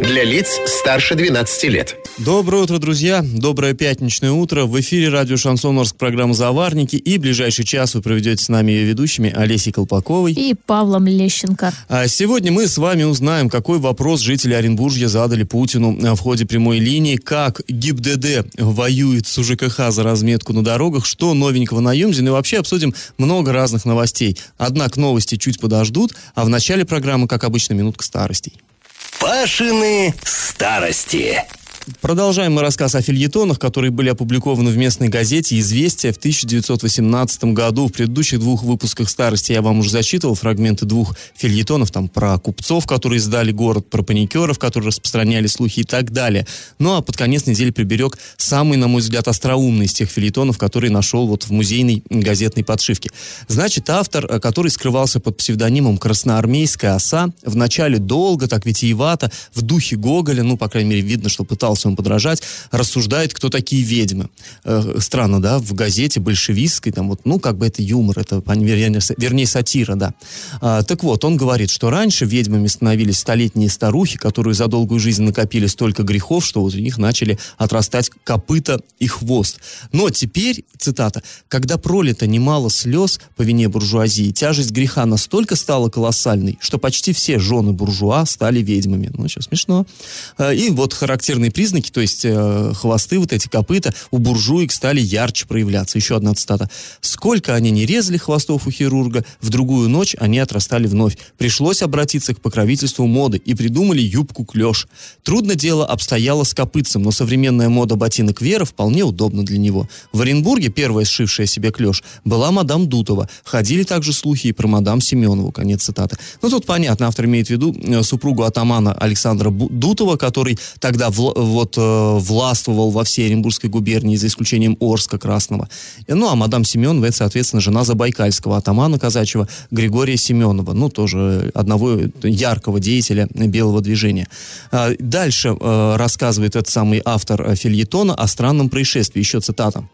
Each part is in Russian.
Для лиц старше 12 лет. Доброе утро, друзья. Доброе пятничное утро. В эфире радио Шансон Орск, программа «Заварники». И ближайший час вы проведете с нами ее ведущими Олесей Колпаковой. И Павлом Лещенко. А сегодня мы с вами узнаем, какой вопрос жители Оренбуржья задали Путину в ходе прямой линии, как ГИБДД воюет с УЖКХ за разметку на дорогах, что новенького на Юмзине. И вообще обсудим много разных новостей. Однако новости чуть подождут, а в начале программы, как обычно, минутка старостей. Пашины старости. Продолжаем мы рассказ о фильетонах, которые были опубликованы в местной газете «Известия» в 1918 году. В предыдущих двух выпусках «Старости» я вам уже зачитывал фрагменты двух фильетонов, там про купцов, которые сдали город, про паникеров, которые распространяли слухи и так далее. Ну а под конец недели приберег самый, на мой взгляд, остроумный из тех фильетонов, которые нашел вот в музейной газетной подшивке. Значит, автор, э, который скрывался под псевдонимом «Красноармейская оса», вначале долго, так витиевато, в духе Гоголя, ну, по крайней мере, видно, что пытался пытался ему подражать, рассуждает, кто такие ведьмы. Э, странно, да, в газете большевистской, там вот, ну, как бы это юмор, это, вернее, вернее сатира, да. А, так вот, он говорит, что раньше ведьмами становились столетние старухи, которые за долгую жизнь накопили столько грехов, что вот у них начали отрастать копыта и хвост. Но теперь, цитата, когда пролито немало слез по вине буржуазии, тяжесть греха настолько стала колоссальной, что почти все жены буржуа стали ведьмами. Ну, сейчас смешно. А, и вот характерный признак признаки, то есть э, хвосты, вот эти копыта у буржуек стали ярче проявляться. Еще одна цитата. «Сколько они не резали хвостов у хирурга, в другую ночь они отрастали вновь. Пришлось обратиться к покровительству моды и придумали юбку-клеш. Трудно дело обстояло с копытцем, но современная мода ботинок Вера вполне удобна для него. В Оренбурге первая сшившая себе клеш была мадам Дутова. Ходили также слухи и про мадам Семенову». Конец цитаты. Ну, тут понятно, автор имеет в виду э, супругу атамана Александра Дутова, который тогда в, вот э, властвовал во всей Оренбургской губернии, за исключением Орска Красного. Ну, а мадам Семенова, это, соответственно, жена Забайкальского атамана казачьего Григория Семенова, ну, тоже одного яркого деятеля белого движения. А, дальше э, рассказывает этот самый автор э, фильетона о странном происшествии, еще цитата.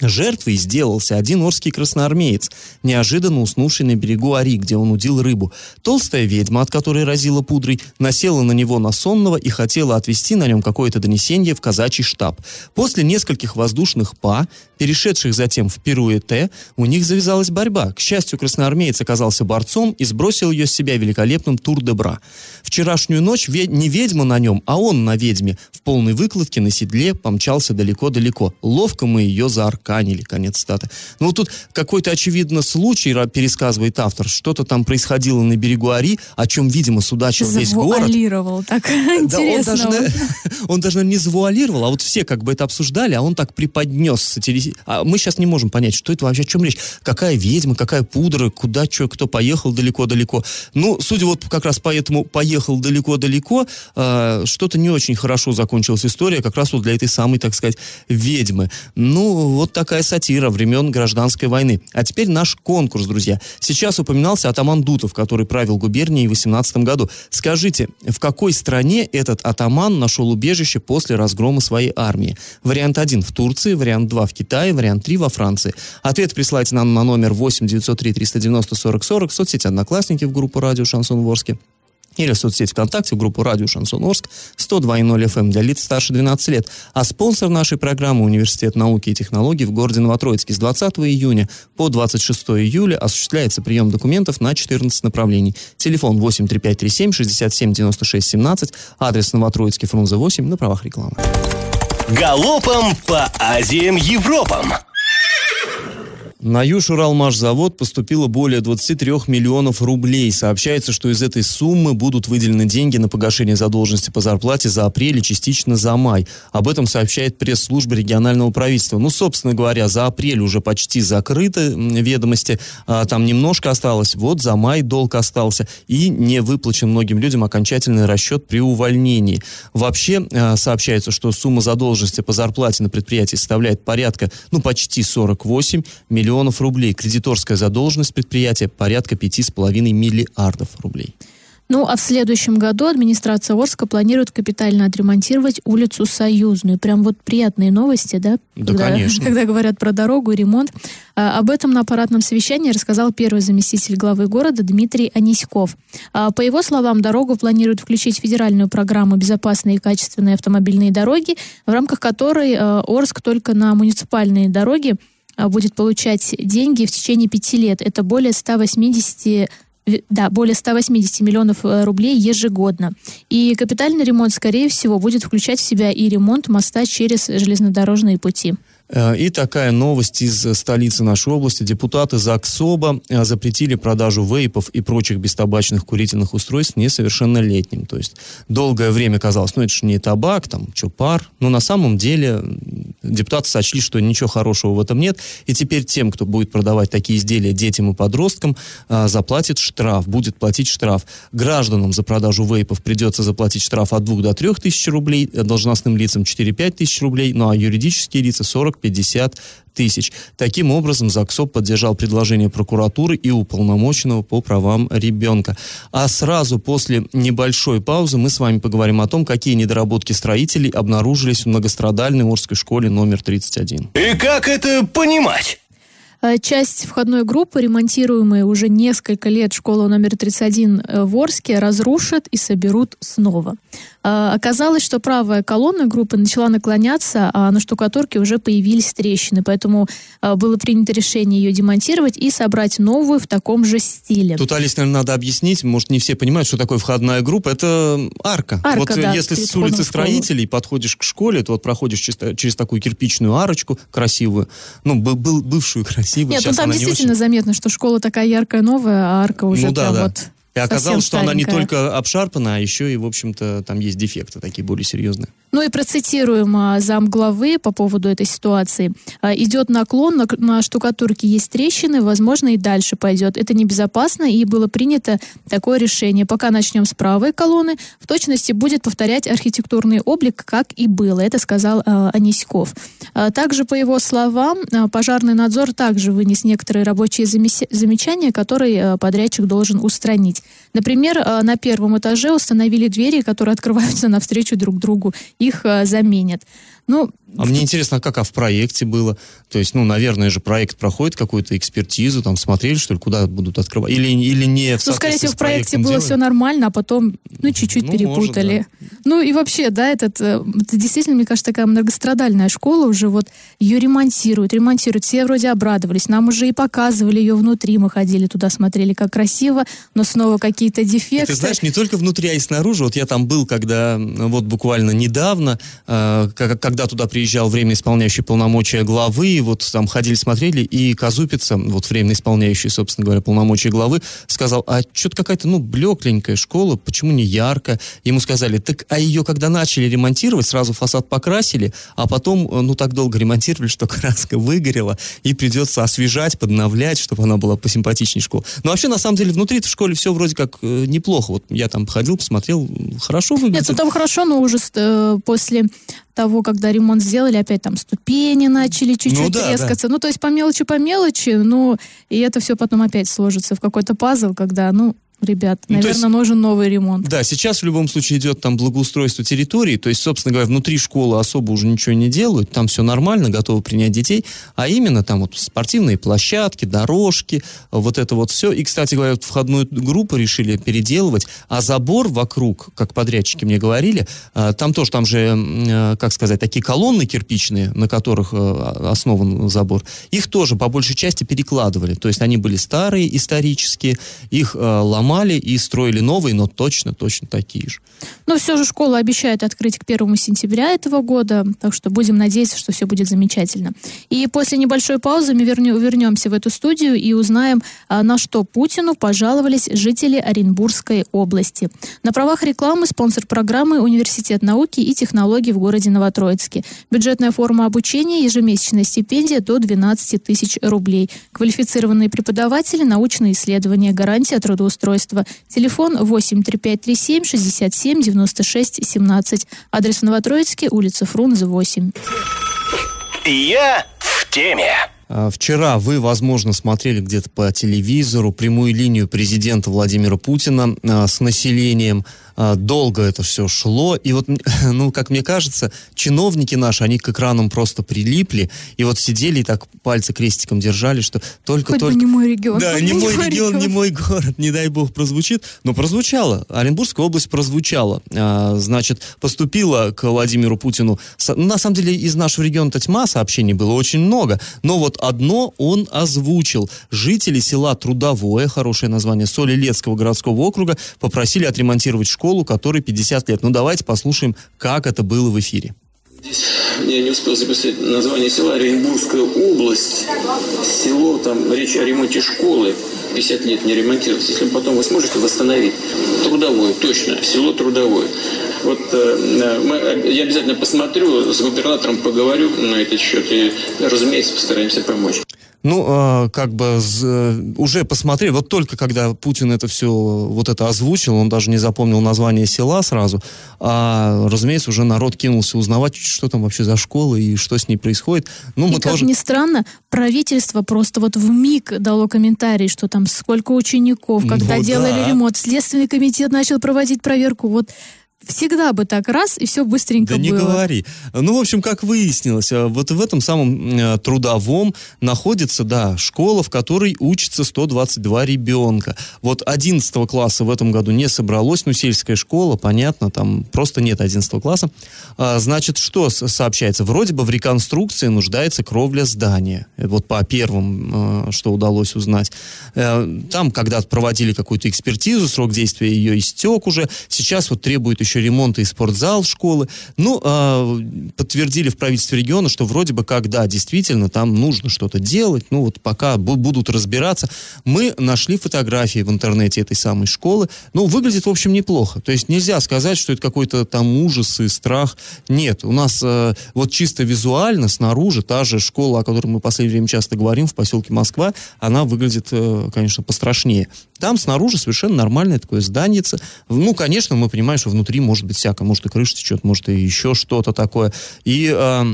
Жертвой сделался один орский красноармеец, неожиданно уснувший на берегу Ари, где он удил рыбу. Толстая ведьма, от которой разила пудрой, насела на него на сонного и хотела отвести на нем какое-то донесение в казачий штаб. После нескольких воздушных па, перешедших затем в пируэте, у них завязалась борьба. К счастью, красноармеец оказался борцом и сбросил ее с себя великолепным тур-де-бра. Вчерашнюю ночь не ведьма на нем, а он на ведьме, в полной выкладке на седле помчался далеко-далеко. Ловко мы ее зааркали чеканили, конец цитаты. Ну, вот тут какой-то, очевидно, случай, пересказывает автор, что-то там происходило на берегу Ари, о чем, видимо, судачил весь город. Завуалировал, так да, он даже, он даже не завуалировал, а вот все как бы это обсуждали, а он так преподнес. А мы сейчас не можем понять, что это вообще, о чем речь. Какая ведьма, какая пудра, куда что, кто поехал далеко-далеко. Ну, судя вот как раз поэтому поехал далеко-далеко, э, что-то не очень хорошо закончилась история, как раз вот для этой самой, так сказать, ведьмы. Ну, вот такая сатира времен гражданской войны. А теперь наш конкурс, друзья. Сейчас упоминался атаман Дутов, который правил губернией в 18 году. Скажите, в какой стране этот атаман нашел убежище после разгрома своей армии? Вариант 1 в Турции, вариант 2 в Китае, вариант 3 во Франции. Ответ присылайте нам на номер 8 903 390 40 40, соцсети «Одноклассники» в группу «Радио Шансон Ворске или в соцсети ВКонтакте, в группу «Радио Шансон Орск» 102.0 FM для лиц старше 12 лет. А спонсор нашей программы Университет науки и технологий в городе Новотроицке с 20 июня по 26 июля осуществляется прием документов на 14 направлений. Телефон 83537 67 96 17, адрес Новотроицкий, Фрунзе 8, на правах рекламы. Галопом по Азиям Европам! На Южуралмашзавод поступило более 23 миллионов рублей. Сообщается, что из этой суммы будут выделены деньги на погашение задолженности по зарплате за апрель и частично за май. Об этом сообщает пресс-служба регионального правительства. Ну, собственно говоря, за апрель уже почти закрыты ведомости. А, там немножко осталось. Вот за май долг остался. И не выплачен многим людям окончательный расчет при увольнении. Вообще а, сообщается, что сумма задолженности по зарплате на предприятии составляет порядка, ну, почти 48 миллионов миллионов рублей. Кредиторская задолженность предприятия порядка 5,5 миллиардов рублей. Ну, а в следующем году администрация Орска планирует капитально отремонтировать улицу Союзную. Прям вот приятные новости, да? Да, когда, конечно. Когда говорят про дорогу и ремонт. А, об этом на аппаратном совещании рассказал первый заместитель главы города Дмитрий Аниськов. А, по его словам, дорогу планируют включить в федеральную программу «Безопасные и качественные автомобильные дороги», в рамках которой а, Орск только на муниципальные дороги будет получать деньги в течение пяти лет. Это более 180 э, да, более 180 миллионов э, рублей ежегодно. И капитальный ремонт, скорее всего, будет включать в себя и ремонт моста через железнодорожные пути. Э, И такая новость из э, столицы нашей области. Депутаты ЗАГСОБа э, запретили продажу вейпов и прочих бестабачных курительных устройств несовершеннолетним. То есть долгое время казалось, ну это же не табак, там, что пар. Но на самом деле депутаты сочли, что ничего хорошего в этом нет. И теперь тем, кто будет продавать такие изделия детям и подросткам, заплатит штраф, будет платить штраф. Гражданам за продажу вейпов придется заплатить штраф от 2 до 3 тысяч рублей, должностным лицам 4-5 тысяч рублей, ну а юридические лица 40-50 тысяч. Таким образом, ЗАГСОП поддержал предложение прокуратуры и уполномоченного по правам ребенка. А сразу после небольшой паузы мы с вами поговорим о том, какие недоработки строителей обнаружились в многострадальной Орской школе номер 31. И как это понимать? Э, Часть входной группы, ремонтируемая уже несколько лет школа номер 31 э, в Орске, разрушат и соберут снова. Э, Оказалось, что правая колонна группы начала наклоняться, а на штукатурке уже появились трещины, поэтому э, было принято решение ее демонтировать и собрать новую в таком же стиле. Тут, Алис, наверное, надо объяснить, может, не все понимают, что такое входная группа. Это арка. Арка, вот э, да, если с улицы строителей подходишь к школе, то вот проходишь через, через такую кирпичную арочку красивую, ну, б- был, бывшую красивую, Нет, ну там она не действительно очень. заметно, что школа такая яркая новая, а арка уже Ну да, прям да. вот И оказалось, что она не только обшарпана, а еще и, в общем-то, там есть дефекты такие более серьезные. Ну и процитируем а, замглавы по поводу этой ситуации. А, идет наклон, на, штукатурке есть трещины, возможно, и дальше пойдет. Это небезопасно, и было принято такое решение. Пока начнем с правой колонны, в точности будет повторять архитектурный облик, как и было. Это сказал а, Аниськов. Также, по его словам, пожарный надзор также вынес некоторые рабочие замечания, которые подрядчик должен устранить. Например, а, на первом этаже установили двери, которые открываются навстречу друг другу. Их а, заменят. Ну, А мне интересно, а как а в проекте было? То есть, ну, наверное же, проект проходит какую-то экспертизу, там смотрели, что ли, куда будут открывать? Или, или не в Ну, скорее всего, в проекте было делали? все нормально, а потом, ну, чуть-чуть Ну, перепутали. может, Ну, и вообще, да, этот, э, это действительно, мне кажется, такая многострадальная школа уже вот ее ремонтируют, ремонтируют. Все вроде обрадовались. Нам уже и показывали ее внутри. Мы ходили туда, смотрели, как красиво, но снова какие-то И дефекты. Ты знаешь, не только внутри, а и снаружи. Вот я там был, когда вот буквально недавно, э, ка- когда туда приезжал временно исполняющий полномочия главы, и вот там ходили, смотрели, и Казупица, вот временно исполняющий, собственно говоря, полномочия главы, сказал, а что-то какая-то, ну, блекленькая школа, почему не ярко? Ему сказали, так, а ее когда начали ремонтировать, сразу фасад покрасили, а потом, э, ну, так долго ремонтировали, что краска выгорела, и придется освежать, подновлять, чтобы она была посимпатичнее школа. Но вообще, на самом деле, внутри в школе все вроде как э, неплохо. Вот я там ходил, посмотрел, хорошо Нет, выглядит. ну там хорошо, но уже э, после того, когда ремонт сделали, опять там ступени начали чуть-чуть Ну да, трескаться. Ну, то есть по мелочи, по мелочи, ну, и это все потом опять сложится в какой-то пазл, когда, ну, ребят, Ну, наверное, есть- нужен новый ремонт. Да, сейчас в любом случае идет там благоустройство территории, то есть, собственно говоря, внутри школы особо уже ничего не делают, там все нормально, готовы принять детей, а именно там вот спортивные площадки, дорожки, вот это вот все. И, кстати говоря, вот входную группу решили переделывать, а забор вокруг, как подрядчики мне говорили, а, там тоже, там же, э, как сказать, такие колонны кирпичные, на которых э, основан забор, их тоже по большей части перекладывали, то есть они были старые, исторические, их э, ломали и строили новые, но точно-точно такие же. Но все же школа обещает открыть к первому сентября этого года, так что будем надеяться, что все будет замечательно. И после небольшой паузы мы вернё- вернемся в эту студию и узнаем, а, на что Путину пожаловались жители Оренбургской области. На правах рекламы спонсор программы Университет науки и технологий в городе Новотроицке. Бюджетная форма обучения, ежемесячная стипендия до 12 тысяч рублей. Квалифицированные преподаватели, научные исследования, гарантия трудоустройства. Телефон 83537 67 96 17. Адрес в Новотроицке, улица Фрунзе, 8. Я в теме. А, вчера вы, возможно, смотрели где-то по телевизору прямую линию президента Владимира Путина а, с населением. А, долго это все шло. И вот, ну, как мне кажется, чиновники наши, они к экранам просто прилипли. И вот сидели и так пальцы крестиком держали, что только... Хоть только... не мой регион. Да, не мой регион, не мой город, не дай бог прозвучит. Но прозвучало. Оренбургская область прозвучала. Значит, поступила к Владимиру Путину... Ну, на самом деле, из нашего региона-то тьма сообщений было очень много. Но вот одно он озвучил. Жители села Трудовое, хорошее название, Солилецкого городского округа, попросили отремонтировать школу, которой 50 лет. Ну, давайте послушаем, как это было в эфире. Здесь я не успел записать название села Оренбургская область. Село, там речь о ремонте школы. 50 лет не ремонтировалось. Если потом вы сможете восстановить. Трудовое, точно, село Трудовое. Вот э, мы, я обязательно посмотрю, с губернатором поговорю на этот счет и, разумеется, постараемся помочь. Ну, э, как бы э, уже посмотрели, вот только когда Путин это все, вот это озвучил, он даже не запомнил название села сразу, а, разумеется, уже народ кинулся узнавать, что там вообще за школа и что с ней происходит. Ну, и мы как тоже... ни странно, правительство просто вот в миг дало комментарий, что там сколько учеников, когда ну, делали да. ремонт, Следственный комитет начал проводить проверку, вот всегда бы так раз, и все быстренько да было. Да не говори. Ну, в общем, как выяснилось, э, вот в этом самом э, трудовом находится, да, школа, в которой учится 122 ребенка. Вот 11 класса в этом году не собралось, ну, сельская школа, понятно, там просто нет 11 класса. А, значит, что сообщается? Вроде бы в реконструкции нуждается кровля здания. Вот по первым, э, что удалось узнать. Там когда-то проводили какую-то экспертизу, срок действия ее истек уже. Сейчас вот требует еще ремонта и спортзал школы. Ну, э, подтвердили в правительстве региона, что вроде бы как, да, действительно, там нужно что-то делать. Ну, вот пока будут разбираться. Мы нашли фотографии в интернете этой самой школы. Ну, выглядит, в общем, неплохо. То есть нельзя сказать, что это какой-то там ужас и страх. Нет, у нас э, вот чисто визуально снаружи та же школа, о которой мы в последнее время часто говорим, в поселке Москва, она выглядит, э, конечно, пострашнее. Там снаружи совершенно нормальное такое здание. Ну, конечно, мы понимаем, что внутри может быть всякое. Может и крыша течет, может и еще что-то такое. И... Э,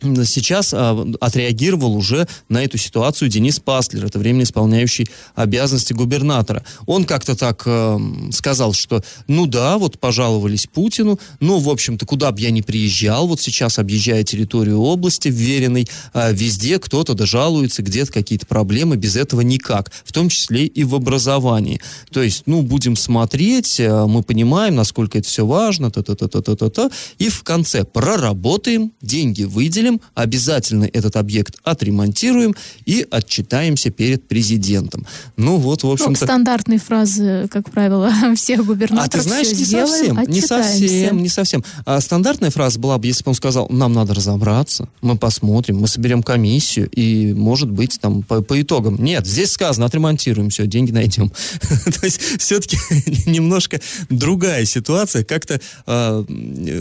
сейчас а, отреагировал уже на эту ситуацию Денис Паслер, это временно исполняющий обязанности губернатора. Он как-то так э, сказал, что ну да, вот пожаловались Путину, ну, в общем-то, куда бы я ни приезжал, вот сейчас объезжая территорию области вверенной, э, везде кто-то дожалуется, где-то какие-то проблемы, без этого никак, в том числе и в образовании. То есть, ну, будем смотреть, э, мы понимаем, насколько это все важно, та-та-та-та-та-та, и в конце проработаем, деньги выделим, выделим, обязательно этот объект отремонтируем и отчитаемся перед президентом. Ну вот, в общем-то... Ну, стандартные фразы, как правило, всех губернаторов. А ты знаешь, не совсем, не совсем, не совсем. А стандартная фраза была бы, если бы он сказал, нам надо разобраться, мы посмотрим, мы соберем комиссию и, может быть, там по, по итогам. Нет, здесь сказано, отремонтируем, все, деньги найдем. То есть все-таки немножко другая ситуация. Как-то, а,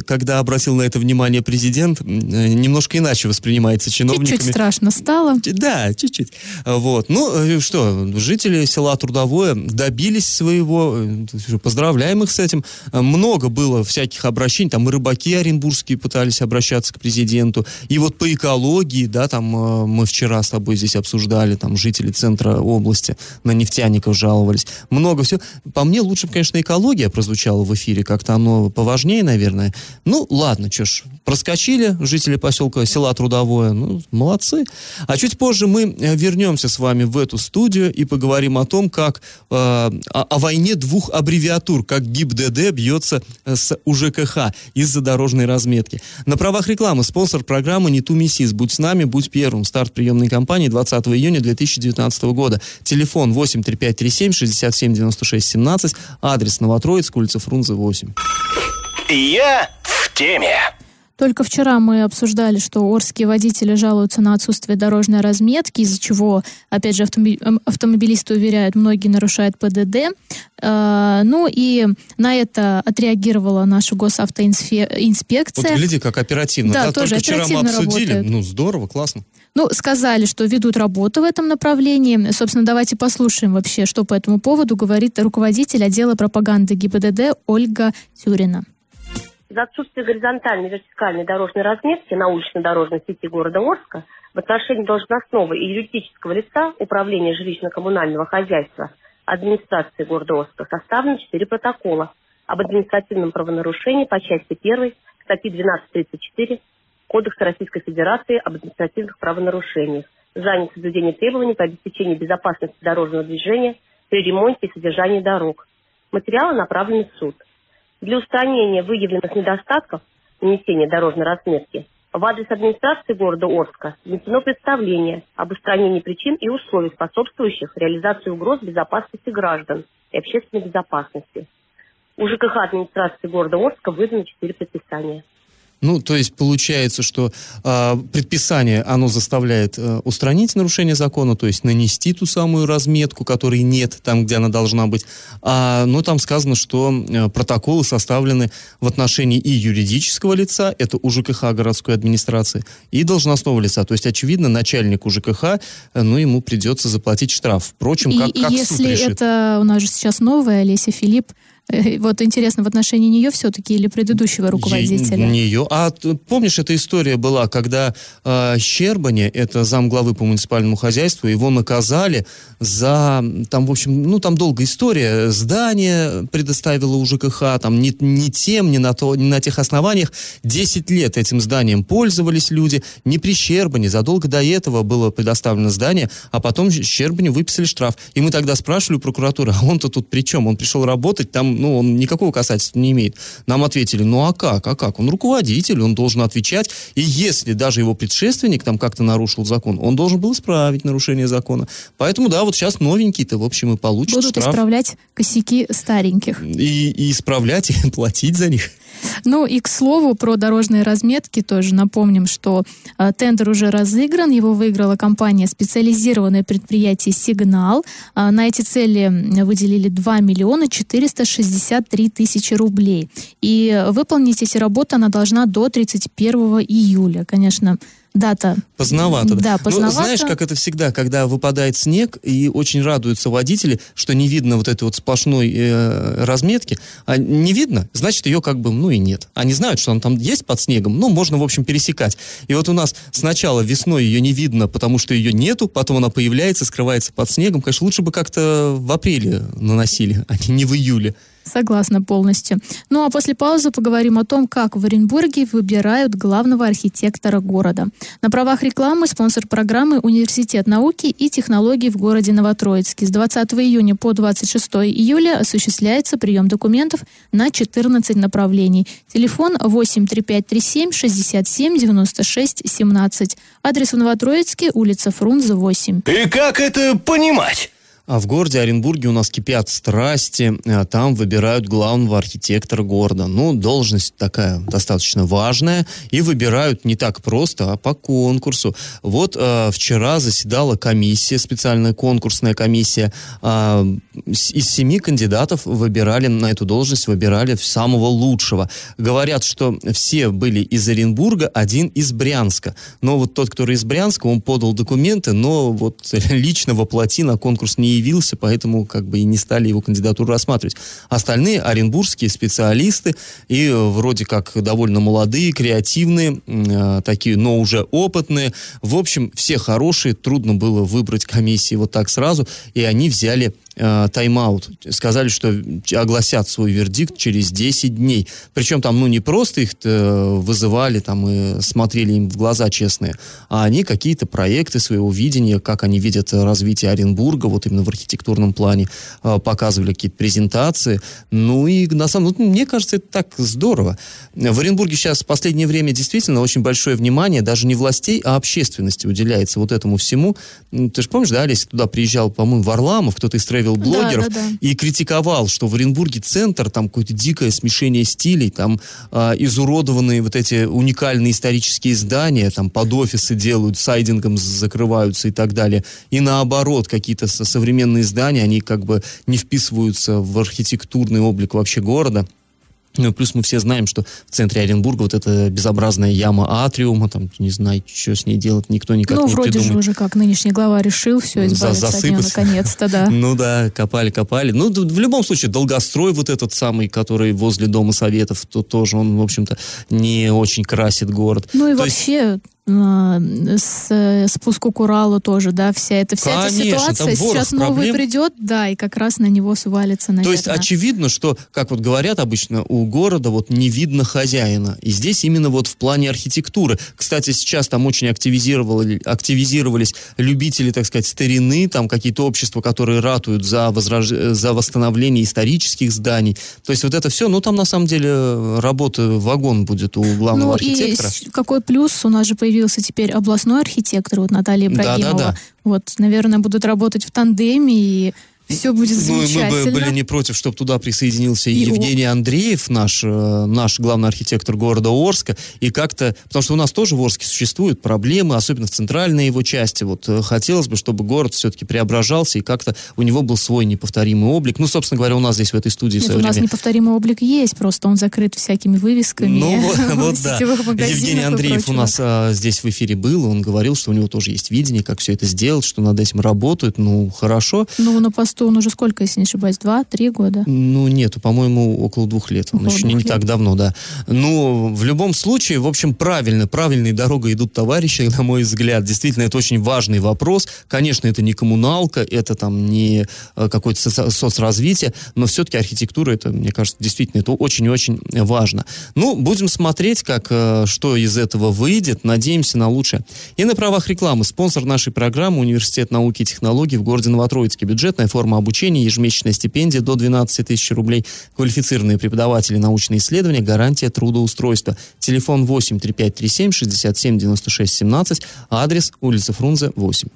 когда обратил на это внимание президент, немножко иначе воспринимается чиновниками. Чуть-чуть страшно стало. Да, чуть-чуть. Вот. Ну, э, что, жители села Трудовое добились своего, э, поздравляем их с этим. Много было всяких обращений, там и рыбаки оренбургские пытались обращаться к президенту, и вот по экологии, да, там э, мы вчера с тобой здесь обсуждали, там жители центра области на нефтяников жаловались. Много всего. По мне лучше, конечно, экология прозвучала в эфире, как-то оно поважнее, наверное. Ну, ладно, что ж, проскочили жители поселка села Трудовое. Ну, молодцы. А чуть позже мы э, вернемся с вами в эту студию и поговорим о том, как э, о, о войне двух аббревиатур, как ГИБДД бьется э, с УЖКХ из-за дорожной разметки. На правах рекламы спонсор программы «Не ту миссис». Будь с нами, будь первым. Старт приемной кампании 20 июня 2019 года. Телефон 83537 67 96 17. Адрес Новотроицк, улица Фрунзе 8. Я в теме. Только вчера мы обсуждали, что орские водители жалуются на отсутствие дорожной разметки, из-за чего, опять же, эм, автомобилисты уверяют, многие нарушают ПДД. Э, ну и на это отреагировала наша госавтоинспекция. Вот гляди, как оперативно. Да, да тоже Только вчера мы обсудили. Работает. Ну, здорово, классно. Ну, сказали, что ведут работу в этом направлении. Собственно, давайте послушаем вообще, что по этому поводу говорит руководитель отдела пропаганды ГИБДД Ольга Тюрина. За отсутствие горизонтальной вертикальной дорожной разметки на улично-дорожной сети города Орска в отношении должностного и юридического лица Управления жилищно-коммунального хозяйства администрации города Орска составлено 4 протокола об административном правонарушении по части 1 статьи 1234 Кодекса Российской Федерации об административных правонарушениях за несоблюдение требований по обеспечению безопасности дорожного движения при ремонте и содержании дорог. Материалы направлены в суд. Для устранения выявленных недостатков нанесения дорожной разметки в адрес администрации города Орска внесено представление об устранении причин и условий, способствующих реализации угроз безопасности граждан и общественной безопасности. У ЖКХ администрации города Орска выдано четыре предписания. Ну, то есть получается, что э, предписание, оно заставляет э, устранить нарушение закона, то есть нанести ту самую разметку, которой нет там, где она должна быть. А, но там сказано, что э, протоколы составлены в отношении и юридического лица, это у ЖКХ городской администрации, и должностного лица. То есть, очевидно, начальнику ЖКХ, э, ну, ему придется заплатить штраф. Впрочем, как, и, как и суд если решит. это у нас же сейчас новая Олеся Филипп, вот интересно, в отношении нее все-таки или предыдущего руководителя? Ей- Не ее. А помнишь, эта история была, когда э, Щербани, это замглавы по муниципальному хозяйству, его наказали за, там, в общем, ну, там долгая история, здание предоставило у ЖКХ, там, не, не тем, не на, то, не на тех основаниях, 10 лет этим зданием пользовались люди, не при Щербани, задолго до этого было предоставлено здание, а потом Щербани выписали штраф. И мы тогда спрашивали у прокуратуры, а он-то тут при чем? Он пришел работать, там, ну, он никакого касательства не имеет. Нам ответили, ну, а как, а как? Он руководитель, он должен отвечать, и если даже его предшественник там как-то нарушил закон, он должен был исправить нарушение закона. Поэтому, да, вот сейчас новенький-то, в общем, и получит Будут штраф. исправлять косяки стареньких. И, и исправлять, и платить за них. Ну и к слову про дорожные разметки тоже напомним, что э, тендер уже разыгран, его выиграла компания специализированное предприятие «Сигнал». А, на эти цели выделили 2 миллиона 463 тысячи рублей. И выполнить эти работы она должна до 31 июля. Конечно, дата... Поздновато. Да, Ну, поздновато. знаешь, как это всегда, когда выпадает снег, и очень радуются водители, что не видно вот этой вот сплошной э, разметки. А не видно, значит, ее как бы, ну и нет. Они знают, что она там есть под снегом, ну, можно, в общем, пересекать. И вот у нас сначала весной ее не видно, потому что ее нету, потом она появляется, скрывается под снегом. Конечно, лучше бы как-то в апреле наносили, а не в июле. Согласна полностью. Ну а после паузы поговорим о том, как в Оренбурге выбирают главного архитектора города. На правах рекламы спонсор программы Университет науки и технологий в городе Новотроицке. С 20 июня по 26 июля осуществляется прием документов на 14 направлений. Телефон 83537 67 96 17. Адрес в Новотроицке, улица Фрунзе, 8. И как это понимать? А в городе Оренбурге у нас кипят страсти, а там выбирают главного архитектора города. Ну, должность такая достаточно важная, и выбирают не так просто, а по конкурсу. Вот э, вчера заседала комиссия, специальная конкурсная комиссия. С- из семи кандидатов выбирали на эту должность, выбирали самого лучшего. Говорят, что все были из Оренбурга, один из Брянска. Но вот тот, который из Брянска, он подал документы, но вот лично воплоти на конкурс не явился, поэтому как бы и не стали его кандидатуру рассматривать. Остальные оренбургские специалисты и э, вроде как довольно молодые, креативные, э, такие, но уже опытные. В общем, все хорошие, трудно было выбрать комиссии вот так сразу, и они взяли э, тайм-аут. Сказали, что огласят свой вердикт через 10 дней. Причем там, ну, не просто их э, вызывали там и смотрели им в глаза честные, а они какие-то проекты своего видения, как они видят развитие Оренбурга, вот именно в архитектурном плане, э, показывали какие-то презентации. Ну и на самом деле, мне кажется, это так здорово. В Оренбурге сейчас в последнее время действительно очень большое внимание даже не властей, а общественности уделяется вот этому всему. Ты же помнишь, да, Олеся, туда приезжал, по-моему, Варламов, кто-то из тревел-блогеров, Да, да, да. и критиковал, что в Оренбурге центр, там какое-то дикое смешение стилей, там а, изуродованные вот эти уникальные исторические здания, там под офисы делают, сайдингом закрываются и так далее. И наоборот, какие-то со- современные здания, они как бы не вписываются в архитектурный облик вообще города. Ну, плюс мы все знаем, что в центре Оренбурга вот эта безобразная яма атриума, там, не знаю, что с ней делать, никто никак ну, не вроде же придумает. уже как нынешний глава решил все За- избавиться от нее наконец-то, да. Ну да, копали, копали. Ну, в любом случае, долгострой вот этот самый, который возле Дома Советов, то тоже он, в общем-то, не очень красит город. Ну и То вообще с, э, спуску к Уралу тоже, да, вся эта, вся Конечно, эта ситуация. Сейчас новый проблем. придет, да, и как раз на него свалится, наверное. То есть очевидно, что, как вот говорят обычно, у города вот не видно хозяина. И здесь именно вот в плане архитектуры. Кстати, сейчас там очень активизировали, активизировались любители, так сказать, старины, там какие-то общества, которые ратуют за, возрож... за восстановление исторических зданий. То есть вот это все, ну там на самом деле работа вагон будет у главного ну, архитектора. и какой плюс? У нас же появился теперь областной архитектор, вот Наталья Ибрагимова. Да-да-да. Вот, наверное, будут работать в тандеме, и все будет и мы замечательно. бы были не против, чтобы туда присоединился и Евгений Андреев, наш, э, наш главный архитектор города Орска, и как-то, потому что у нас тоже в Орске существуют проблемы, особенно в центральной его части. Вот э, хотелось бы, чтобы город все-таки преображался, и как-то у него был свой неповторимый облик. Ну, собственно говоря, у нас здесь в этой студии Нет, у нас время... неповторимый облик есть, просто он закрыт всякими вывесками. Ну, вот, да. Евгений Андреев у нас а, здесь в эфире был, он говорил, что у него тоже есть видение, как все это сделать, что над этим работают. Ну, хорошо. Ну, на посту он уже сколько, если не ошибаюсь, два-три года? Ну, нету, по-моему, около двух лет. Он Около еще не, не так давно, да. Ну, в любом случае, в общем, правильно, правильной дорогой идут товарищи, на мой взгляд. Действительно, это очень важный вопрос. Конечно, это не коммуналка, это там не э, какое-то соцразвитие, но все-таки архитектура, это, мне кажется, действительно, это очень и очень важно. Ну, будем смотреть, как, э, что из этого выйдет. Надеемся на лучшее. И на правах рекламы. Спонсор нашей программы Университет науки и технологий в городе Новотроицке. Бюджетная форма обучения, ежемесячная стипендия до 12 тысяч рублей, квалифицированные преподаватели, научные исследования, гарантия трудоустройства. Телефон 8 3537 67 96 17, адрес улица Фрунзе 8.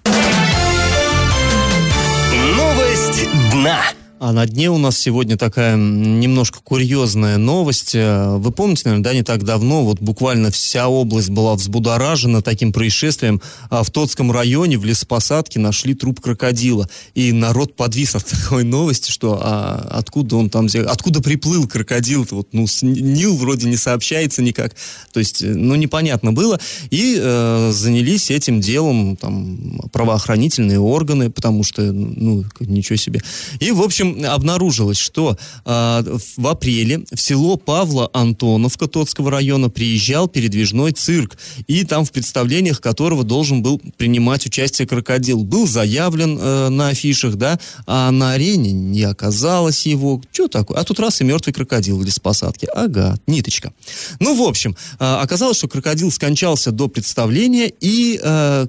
Новость дна. А на дне у нас сегодня такая немножко курьезная новость. Э, Вы помните, наверное, да, не так давно, вот буквально вся область была взбудоражена таким происшествием. А в Тотском районе в лесопосадке нашли труп крокодила. И народ подвис от такой новости, что а, откуда он там, откуда приплыл крокодил-то? Вот, ну, с Ни- Нил вроде не сообщается никак. То есть, э, ну, непонятно было. И э, занялись этим делом там правоохранительные органы, потому что, ну, ничего себе. И, в общем, обнаружилось, что а, в апреле в село Павла Антоновка Тотского района приезжал передвижной цирк, и там в представлениях которого должен был принимать участие крокодил. Был заявлен э, на афишах, да, а на арене не оказалось его. Что такое? А тут раз и мертвый крокодил в лесопосадке. Ага, ниточка. Ну, в общем, э, оказалось, что крокодил скончался до представления, и, э,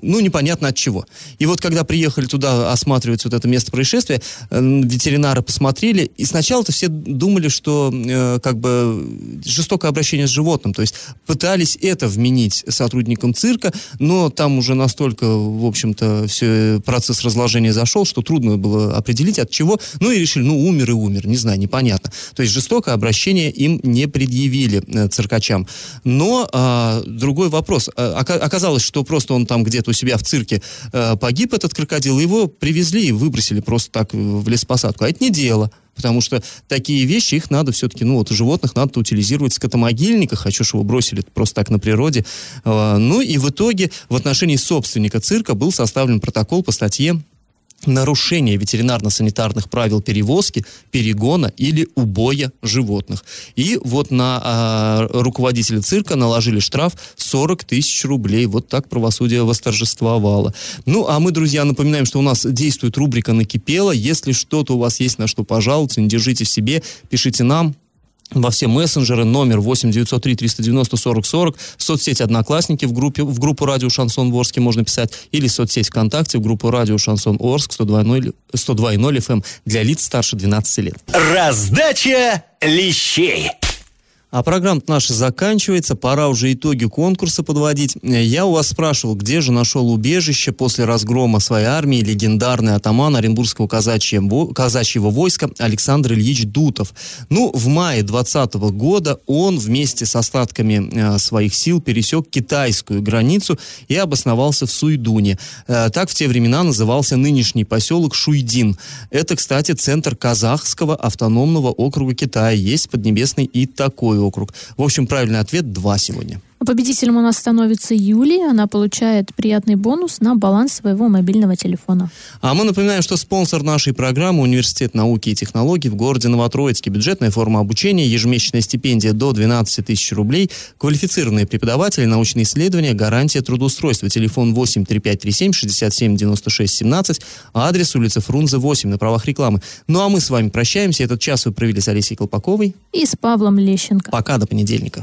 ну, непонятно от чего. И вот когда приехали туда осматривать вот это место происшествия, э, ветеринары посмотрели, и сначала-то все думали, что э, как бы жестокое обращение с животным, то есть пытались это вменить сотрудникам цирка, но там уже настолько, в общем-то, все процесс разложения зашел, что трудно было определить от чего, ну и решили, ну умер и умер, не знаю, непонятно. То есть жестокое обращение им не предъявили э, циркачам. Но а, другой вопрос. Ока- оказалось, что просто он там где-то у себя в цирке э, погиб, этот крокодил, его привезли и выбросили просто так в лесопосадку. А это не дело. Потому что такие вещи, их надо все-таки, ну вот животных надо утилизировать в скотомогильниках, хочу, чтобы его бросили просто так на природе. А, Ну и в итоге в отношении собственника цирка был составлен протокол по статье нарушение ветеринарно-санитарных правил перевозки, перегона или убоя животных. И вот на а, руководителя цирка наложили штраф 40 тысяч рублей. Вот так правосудие восторжествовало. Ну, а мы, друзья, напоминаем, что у нас действует рубрика «Накипело». Если что-то у вас есть на что пожаловаться, не держите в себе, пишите нам, во все мессенджеры, номер 8 903 390 40 40, соцсеть Одноклассники в, группе, в группу Радио Шансон Орске можно писать, или соцсеть ВКонтакте в группу Радио Шансон Орск 102.0 102.0 FM для лиц старше 12 лет. Раздача лещей. А программа наша заканчивается, пора уже итоги конкурса подводить. Я у вас спрашивал, где же нашел убежище после разгрома своей армии легендарный атаман Оренбургского казачьего, войска Александр Ильич Дутов. Ну, в мае 20 года он вместе с остатками э, своих сил пересек китайскую границу и обосновался в Суйдуне. Э, так в те времена назывался нынешний поселок Шуйдин. Это, кстати, центр казахского автономного округа Китая. Есть в Поднебесной и такой округ. В общем, правильный ответ 2 сегодня. Победителем у нас становится Юлия. Она получает приятный бонус на баланс своего мобильного телефона. А мы напоминаем, что спонсор нашей программы Университет науки и технологий в городе Новотроицке. Бюджетная форма обучения, ежемесячная стипендия до 12 тысяч рублей, квалифицированные преподаватели, научные исследования, гарантия трудоустройства. Телефон 8 3537 67 96 17, адрес улица Фрунзе 8 на правах рекламы. Ну а мы с вами прощаемся. Этот час вы провели с Алисией Колпаковой. И с Павлом Лещенко. Пока, до понедельника.